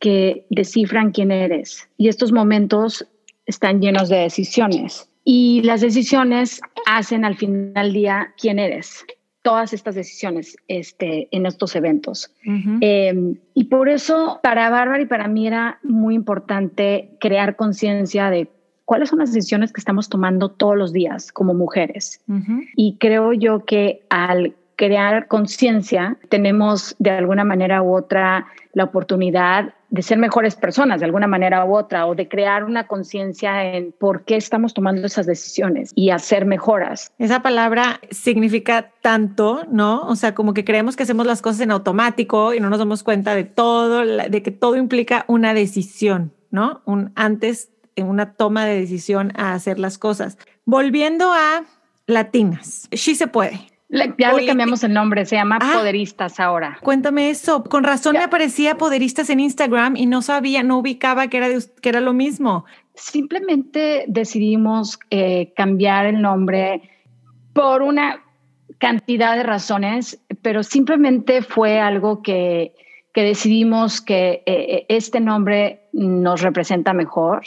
que descifran quién eres. Y estos momentos están llenos de decisiones. Y las decisiones hacen al final del día quién eres. Todas estas decisiones este, en estos eventos. Em, y por eso para Bárbara y para mí era muy importante crear conciencia de cuáles son las decisiones que estamos tomando todos los días como mujeres. Y creo yo que al crear conciencia tenemos de alguna manera u otra la oportunidad de ser mejores personas de alguna manera u otra o de crear una conciencia en por qué estamos tomando esas decisiones y hacer mejoras. Esa palabra significa tanto, ¿no? O sea, como que creemos que hacemos las cosas en automático y no nos damos cuenta de todo, de que todo implica una decisión, ¿no? Un antes en una toma de decisión a hacer las cosas. Volviendo a latinas, sí se puede. ya le cambiamos el nombre, se llama ah. Poderistas ahora. Cuéntame eso. Con razón me aparecía Poderistas en Instagram y no sabía, no ubicaba que era, que era lo mismo. Simplemente decidimos eh, cambiar el nombre por una cantidad de razones, pero simplemente fue algo que, que decidimos que eh, eh, este nombre nos representa mejor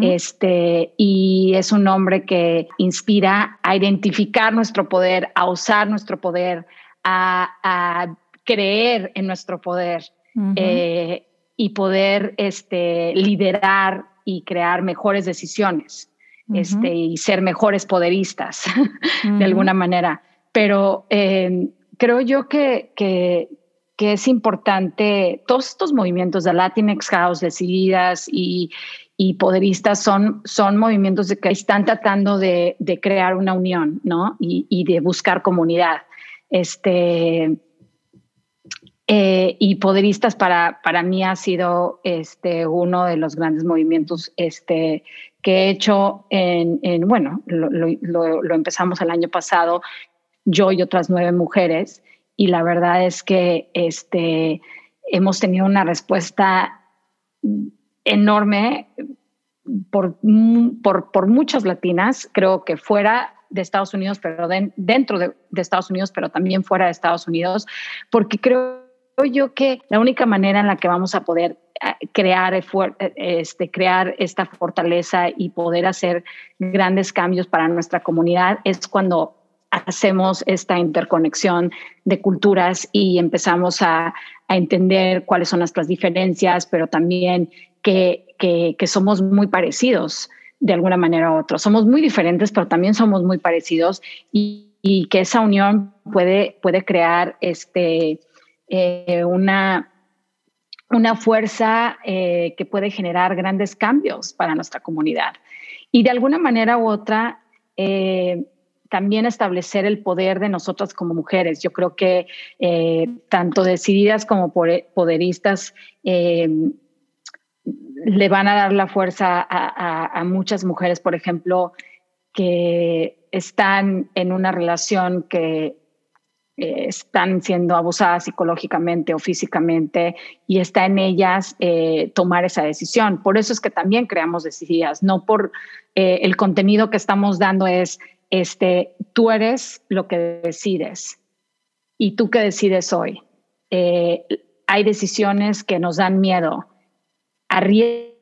este, y es un nombre que inspira a identificar nuestro poder, a usar nuestro poder, a, creer en nuestro poder eh, y poder este, liderar y crear mejores decisiones este, y ser mejores poderistas de alguna manera. Pero creo yo que, que, que es importante, todos estos movimientos de Latinx House, decididas y, y poderistas son, son movimientos de que están tratando de, de crear una unión, ¿no? Y, y de buscar comunidad. Este, eh, y poderistas para, para mí ha sido este, uno de los grandes movimientos este, que he hecho en, en bueno, lo, lo, empezamos el año pasado, yo y otras nueve mujeres, y la verdad es que este, hemos tenido una respuesta enorme por, por, por muchas latinas, creo que fuera de Estados Unidos, pero dentro de, Estados Unidos, pero también fuera de Estados Unidos, porque creo yo que la única manera en la que vamos a poder eh, crear, este, crear esta fortaleza y poder hacer grandes cambios para nuestra comunidad es cuando hacemos esta interconexión de culturas y empezamos a, entender cuáles son nuestras diferencias, pero también que, somos muy parecidos de alguna manera u otra. Somos muy diferentes, pero también somos muy parecidos y, que esa unión puede, puede crear este, eh, una, una fuerza eh, que puede generar grandes cambios para nuestra comunidad. Y de alguna manera u otra, eh, también establecer el poder de nosotras como mujeres. Yo creo que eh, tanto decididas como poderistas eh, le van a dar la fuerza a, muchas mujeres, por ejemplo, que están en una relación que eh, están siendo abusadas psicológicamente o físicamente y está en ellas tomar esa decisión. Por eso es que también creamos decididas, no por el contenido que estamos dando es este, tú eres lo que decides. ¿Y tú qué decides hoy? Eh, hay decisiones que nos dan miedo. Arriesgate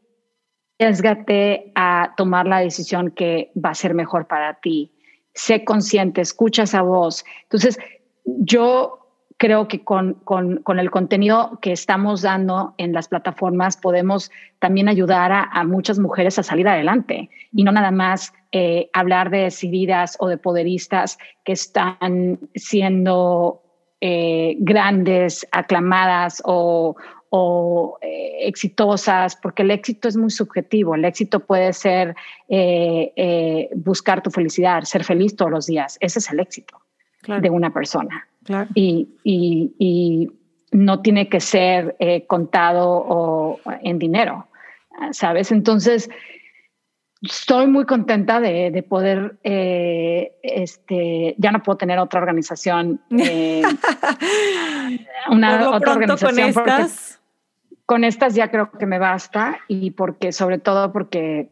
a tomar la decisión que va a ser mejor para ti. Sé consciente, escucha esa voz. Entonces, yo creo que con, con, con, el contenido que estamos dando en las plataformas podemos también ayudar a, a muchas mujeres a salir adelante y no nada más eh, hablar de decididas o de poderistas que están siendo eh, grandes, aclamadas o, o eh, exitosas, porque el éxito es muy subjetivo. El éxito puede ser buscar tu felicidad, ser feliz todos los días. Ese es el éxito de una persona. y, no tiene que ser contado o en dinero, ¿sabes? Entonces, estoy muy contenta de, poder, eh, este, ya no puedo tener otra organización, eh, una otra organización. Con estas? Con estas ya creo que me basta y porque, sobre todo porque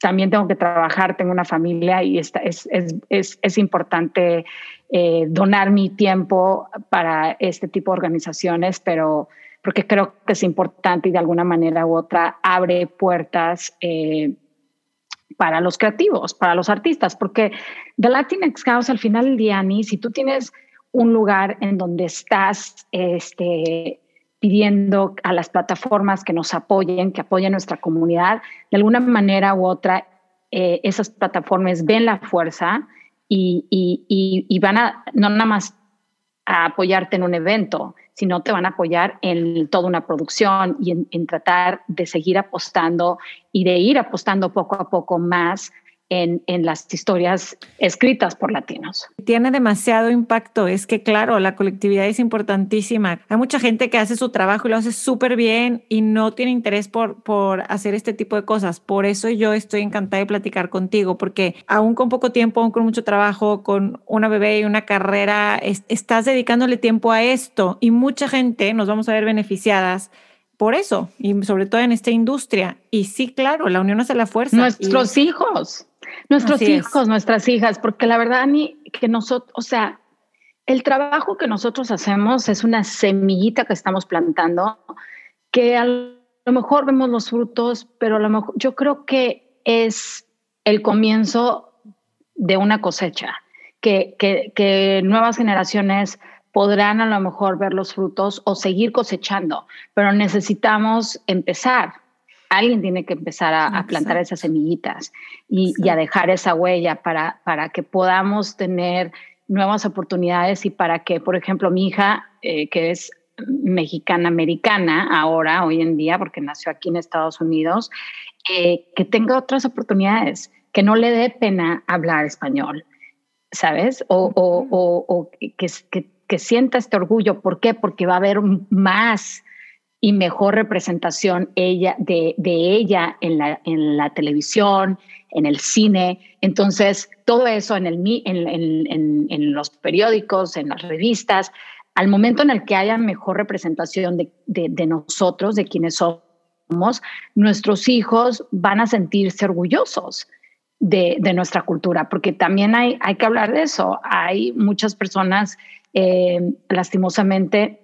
también tengo que trabajar, tengo una familia y es, es, es, es importante eh, donar mi tiempo para este tipo de organizaciones, pero porque creo que es importante y de alguna manera u otra abre puertas eh, para los creativos, para los artistas, porque The Latinx House al final del día, ni si tú tienes un lugar en donde estás este, pidiendo a las plataformas que nos apoyen, que apoyen nuestra comunidad, de alguna manera u otra, eh, esas plataformas ven la fuerza y, y, van a, no nada más a apoyarte en un evento, sino te van a apoyar en toda una producción y en, tratar de seguir apostando y de ir apostando poco a poco más en, en, las historias escritas por latinos. Tiene demasiado impacto. Es que, claro, la colectividad es importantísima. Hay mucha gente que hace su trabajo y lo hace súper bien y no tiene interés por, por hacer este tipo de cosas. Por eso yo estoy encantada de platicar contigo, porque aún con poco tiempo, aún con mucho trabajo, con una bebé y una carrera, estás dedicándole tiempo a esto y mucha gente nos vamos a ver beneficiadas por eso, y sobre todo en esta industria. Y sí, claro, la unión hace la fuerza. Nuestros hijos, nuestros hijos, nuestras hijas, porque la verdad, ni que nosotros, o sea, el trabajo que nosotros hacemos es una semillita que estamos plantando, que a lo mejor vemos los frutos, pero a lo mejor yo creo que es el comienzo de una cosecha, que, que, que nuevas generaciones podrán a lo mejor ver los frutos o seguir cosechando, pero necesitamos empezar. Alguien tiene que empezar a, plantar esas semillitas y, a dejar esa huella para, para que podamos tener nuevas oportunidades y para que, por ejemplo, mi hija, eh, que es mexicana-americana ahora, hoy en día, porque nació aquí en Estados Unidos, eh, que tenga otras oportunidades, que no le dé pena hablar español, ¿sabes? O, o, que, que, que sienta este orgullo. ¿Por qué? Porque va a haber más y mejor representación ella, de, ella en la, en la televisión, en el cine. Entonces, todo eso en, el, en, en, los periódicos, en las revistas, al momento en el que haya mejor representación de, de, nosotros, de quienes somos, nuestros hijos van a sentirse orgullosos de, nuestra cultura, porque también hay, hay que hablar de eso. Hay muchas personas eh, lastimosamente,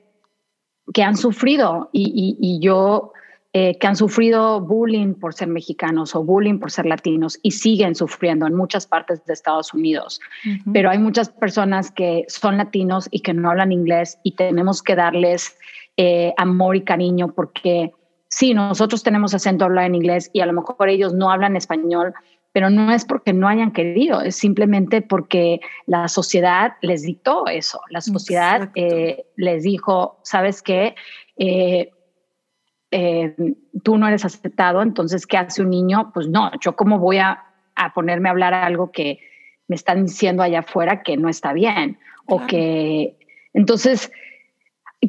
que han sufrido y, yo, eh, que han sufrido bullying por ser mexicanos o bullying por ser latinos y siguen sufriendo en muchas partes de Estados Unidos. Pero hay muchas personas que son latinos y que no hablan inglés y tenemos que darles eh, amor y cariño porque sí, nosotros tenemos acento a hablar en inglés y a lo mejor ellos no hablan español, pero no es porque no hayan querido, es simplemente porque la sociedad les dictó eso, la sociedad eh, les dijo, sabes qué, eh, eh, tú no eres aceptado, entonces, ¿qué hace un niño? Pues no, yo cómo voy a, ponerme a hablar algo que me están diciendo allá afuera que no está bien, o que, entonces,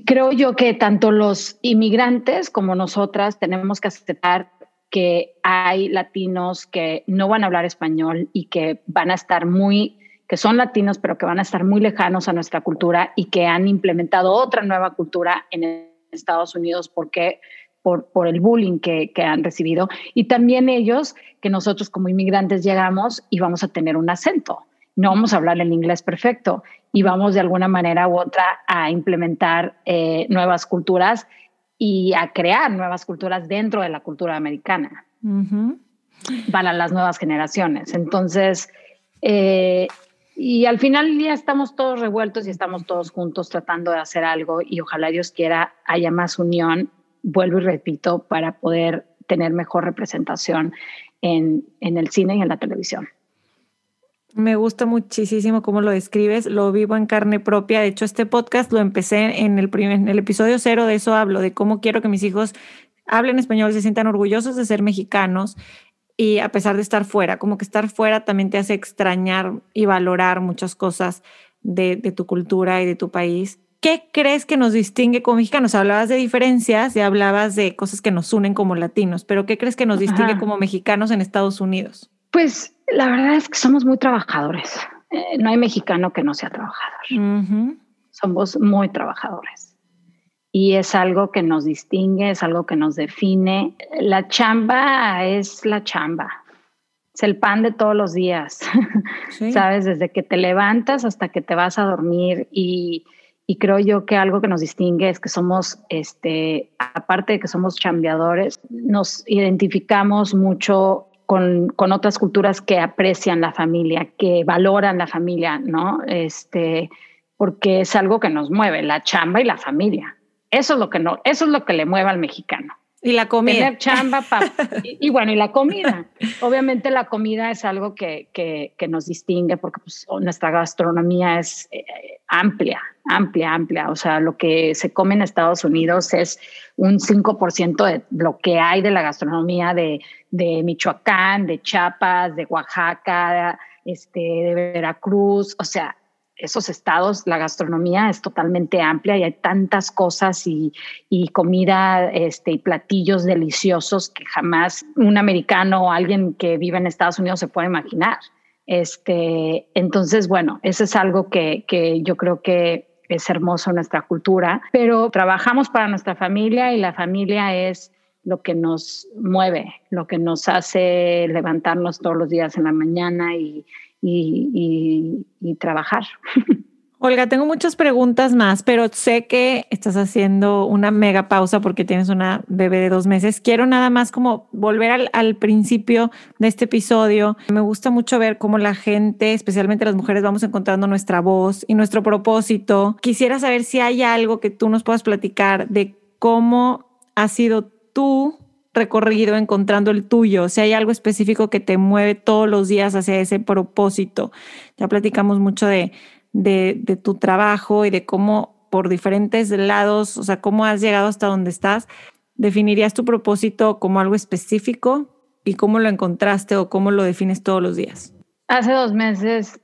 creo yo que tanto los inmigrantes como nosotras tenemos que aceptar que hay latinos que no van a hablar español y que van a estar muy, que son latinos, pero que van a estar muy lejanos a nuestra cultura y que han implementado otra nueva cultura en Estados Unidos porque por, por el bullying que, han recibido. Y también ellos, que nosotros como inmigrantes llegamos y vamos a tener un acento. No vamos a hablar el inglés perfecto y vamos de alguna manera u otra a implementar eh, nuevas culturas y a crear nuevas culturas dentro de la cultura americana para las nuevas generaciones. Entonces, eh, y al final ya estamos todos revueltos y estamos todos juntos tratando de hacer algo y ojalá Dios quiera haya más unión, vuelvo y repito, para poder tener mejor representación en, en el cine y en la televisión. Me gusta muchísimo cómo lo describes, lo vivo en carne propia. De hecho, este podcast lo empecé en el, primer, en el episodio cero, de eso hablo, de cómo quiero que mis hijos hablen español, se sientan orgullosos de ser mexicanos y a pesar de estar fuera, como que estar fuera también te hace extrañar y valorar muchas cosas de, de tu cultura y de tu país. ¿Qué crees que nos distingue como mexicanos? Hablabas de diferencias y hablabas de cosas que nos unen como latinos, pero ¿qué crees que nos distingue como mexicanos en Estados Unidos? Pues la verdad es que somos muy trabajadores. Eh, no hay mexicano que no sea trabajador. Somos muy trabajadores. Y es algo que nos distingue, es algo que nos define. La chamba es la chamba. Es el pan de todos los días. ¿Sabes? Desde que te levantas hasta que te vas a dormir y y creo yo que algo que nos distingue es que somos, este, aparte de que somos chambeadores, nos identificamos mucho con, con, otras culturas que aprecian la familia, que valoran la familia, ¿no? Este, porque es algo que nos mueve, la chamba y la familia. Eso es lo que no, eso es lo que le mueve al mexicano. Y la comida. Tener chamba, y, bueno, y la comida. Obviamente la comida es algo que, que, que nos distingue porque pues, nuestra gastronomía es eh, amplia, amplia, amplia. O sea, lo que se come en Estados Unidos es un 5% de lo que hay de la gastronomía de, de Michoacán, de Chiapas, de Oaxaca, este, de Veracruz. O sea, esos estados, la gastronomía es totalmente amplia y hay tantas cosas y, y, comida este, y platillos deliciosos que jamás un americano o alguien que vive en Estados Unidos se puede imaginar. Este, entonces, bueno, eso es algo que, que yo creo que es hermoso nuestra cultura, pero trabajamos para nuestra familia y la familia es lo que nos mueve, lo que nos hace levantarnos todos los días en la mañana y, y, trabajar. Olga, tengo muchas preguntas más, pero sé que estás haciendo una mega pausa porque tienes una bebé de dos meses. Quiero nada más como volver al, al, principio de este episodio. Me gusta mucho ver cómo la gente, especialmente las mujeres, vamos encontrando nuestra voz y nuestro propósito. Quisiera saber si hay algo que tú nos puedas platicar de cómo ha sido tú recorrido encontrando el tuyo, si hay algo específico que te mueve todos los días hacia ese propósito. Ya platicamos mucho de, de, tu trabajo y de cómo por diferentes lados, o sea, cómo has llegado hasta donde estás. ¿Definirías tu propósito como algo específico y cómo lo encontraste o cómo lo defines todos los días? Hace dos meses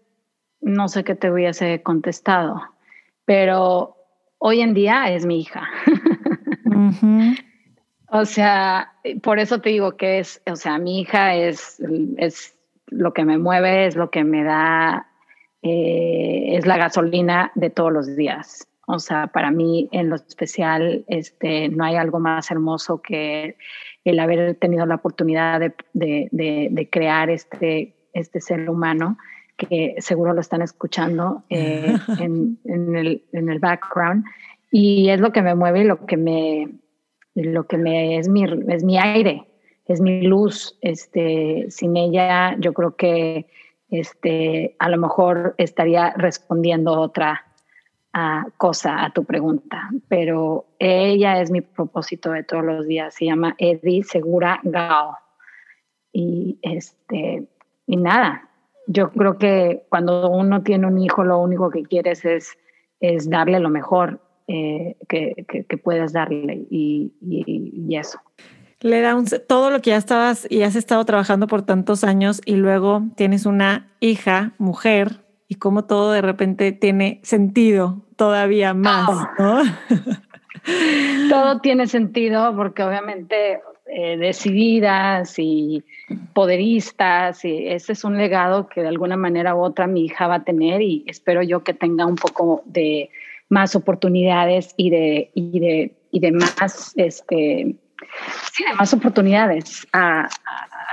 no sé qué te hubiese contestado, pero hoy en día es mi hija. O sea, por eso te digo que es, o sea, mi hija es, es lo que me mueve, es lo que me da, eh, es la gasolina de todos los días. O sea, para mí en lo especial, este, no hay algo más hermoso que el haber tenido la oportunidad de, de, de, crear este, este ser humano, que seguro lo están escuchando eh, en, en, el, en el background. Y es lo que me mueve y lo que me, lo que me es mi, es mi aire, es mi luz. Este, sin ella, yo creo que este, a lo mejor estaría respondiendo otra uh, cosa a tu pregunta, pero ella es mi propósito de todos los días. Se llama Eddie Segura Gao. Y, este, y nada, yo creo que cuando uno tiene un hijo, lo único que quieres es, es darle lo mejor eh, que, que, puedas darle y, y, eso. Le da un, todo lo que ya estabas y has estado trabajando por tantos años y luego tienes una hija, mujer, y como todo de repente tiene sentido todavía más, ¿no? todo tiene sentido porque obviamente eh, decididas y poderistas y ese es un legado que de alguna manera u otra mi hija va a tener y espero yo que tenga un poco de más oportunidades y de, y de, y de más, este, sí, de más oportunidades a, a,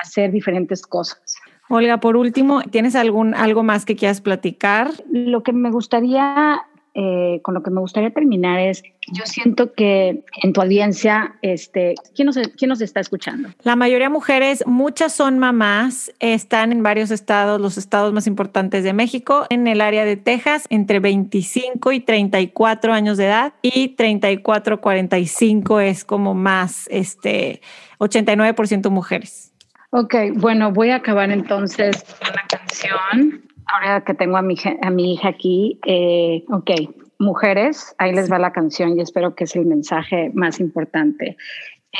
hacer diferentes cosas. Olga, por último, ¿tienes algún, algo más que quieras platicar? Lo que me gustaría eh, con lo que me gustaría terminar es, yo siento que en tu audiencia, este, ¿quién, nos, ¿quién nos está escuchando? La mayoría mujeres, muchas son mamás, están en varios estados, los estados más importantes de México, en el área de Texas, entre 25 y 34 años de edad y 34 45 es como más, este, 89% mujeres. Ok, bueno, voy a acabar entonces con la canción ahora que tengo a mi, a mi hija aquí, eh, ok, mujeres, ahí les va la canción y espero que es el mensaje más importante.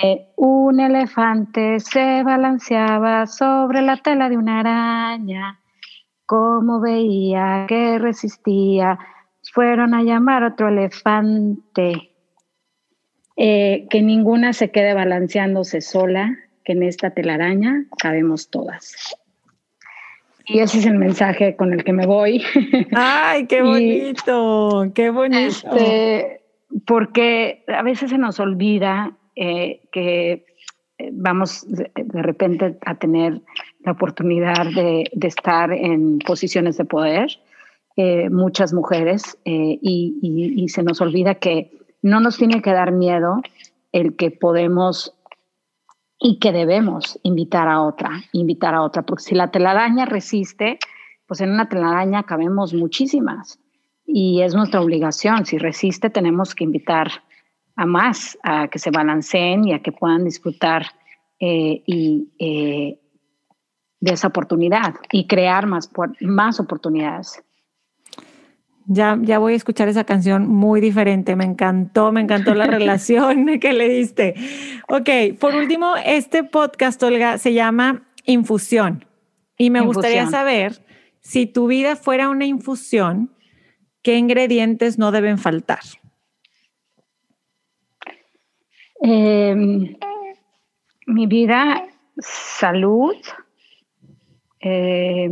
Eh, un elefante se balanceaba sobre la tela de una araña cómo veía que resistía. Fueron a llamar a otro elefante. Eh, que ninguna se quede balanceándose sola, que en esta telaraña cabemos todas. Y ese es el mensaje con el que me voy. ¡Ay, qué bonito! ¡Qué bonito! Este, porque a veces se nos olvida eh, que eh, vamos de, repente a tener la oportunidad de, estar en posiciones de poder, eh, muchas mujeres, y, se nos olvida que no nos tiene que dar miedo el que podemos y que debemos invitar a otra, invitar a otra, porque si la telaraña resiste, pues en una telaraña cabemos muchísimas y es nuestra obligación. Si resiste, tenemos que invitar a más, a que se balanceen y a que puedan disfrutar eh, y, eh, de esa oportunidad y crear más, más oportunidades. Ya, ya voy a escuchar esa canción muy diferente. Me encantó, me encantó la relación que le diste. Ok, por último, este podcast, Olga, se llama Infusión. Y me gustaría saber si tu vida fuera una infusión, ¿qué ingredientes no deben faltar? Em, mi vida, salud. Eh,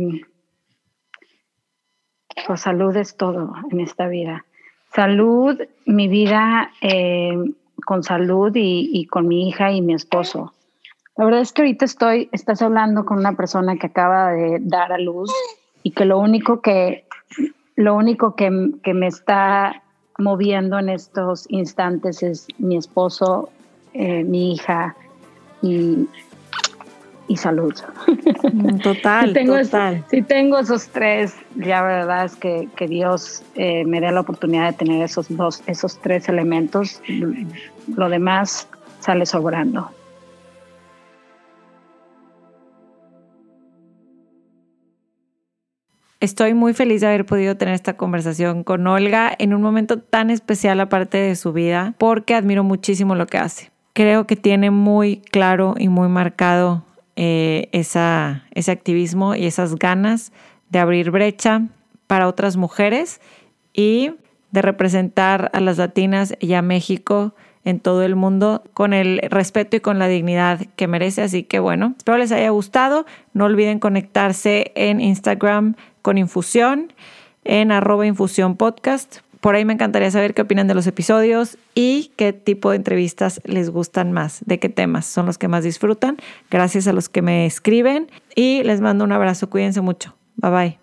pues salud es todo en esta vida. Salud, mi vida eh, con salud y, con mi hija y mi esposo. La verdad es que ahorita estoy, estás hablando con una persona que acaba de dar a luz y que lo único que, lo único que, me está moviendo en estos instantes es mi esposo, eh, mi hija y, y salud. Mm, total, si tengo total. si tengo esos tres, ya verdad es que, Dios eh, me dé la oportunidad de tener esos dos, esos tres elementos, lo demás sale sobrando. Estoy muy feliz de haber podido tener esta conversación con Olga en un momento tan especial aparte de su vida, porque admiro muchísimo lo que hace. Creo que tiene muy claro y muy marcado eh, esa, ese activismo y esas ganas de abrir brecha para otras mujeres y de representar a las latinas y a México en todo el mundo con el respeto y con la dignidad que merece. Así que bueno, espero les haya gustado. No olviden conectarse en Instagram con Infusión, en arroba por ahí me encantaría saber qué opinan de los episodios y qué tipo de entrevistas les gustan más, de qué temas son los que más disfrutan. Gracias a los que me escriben y les mando un abrazo. Cuídense mucho. Bye bye.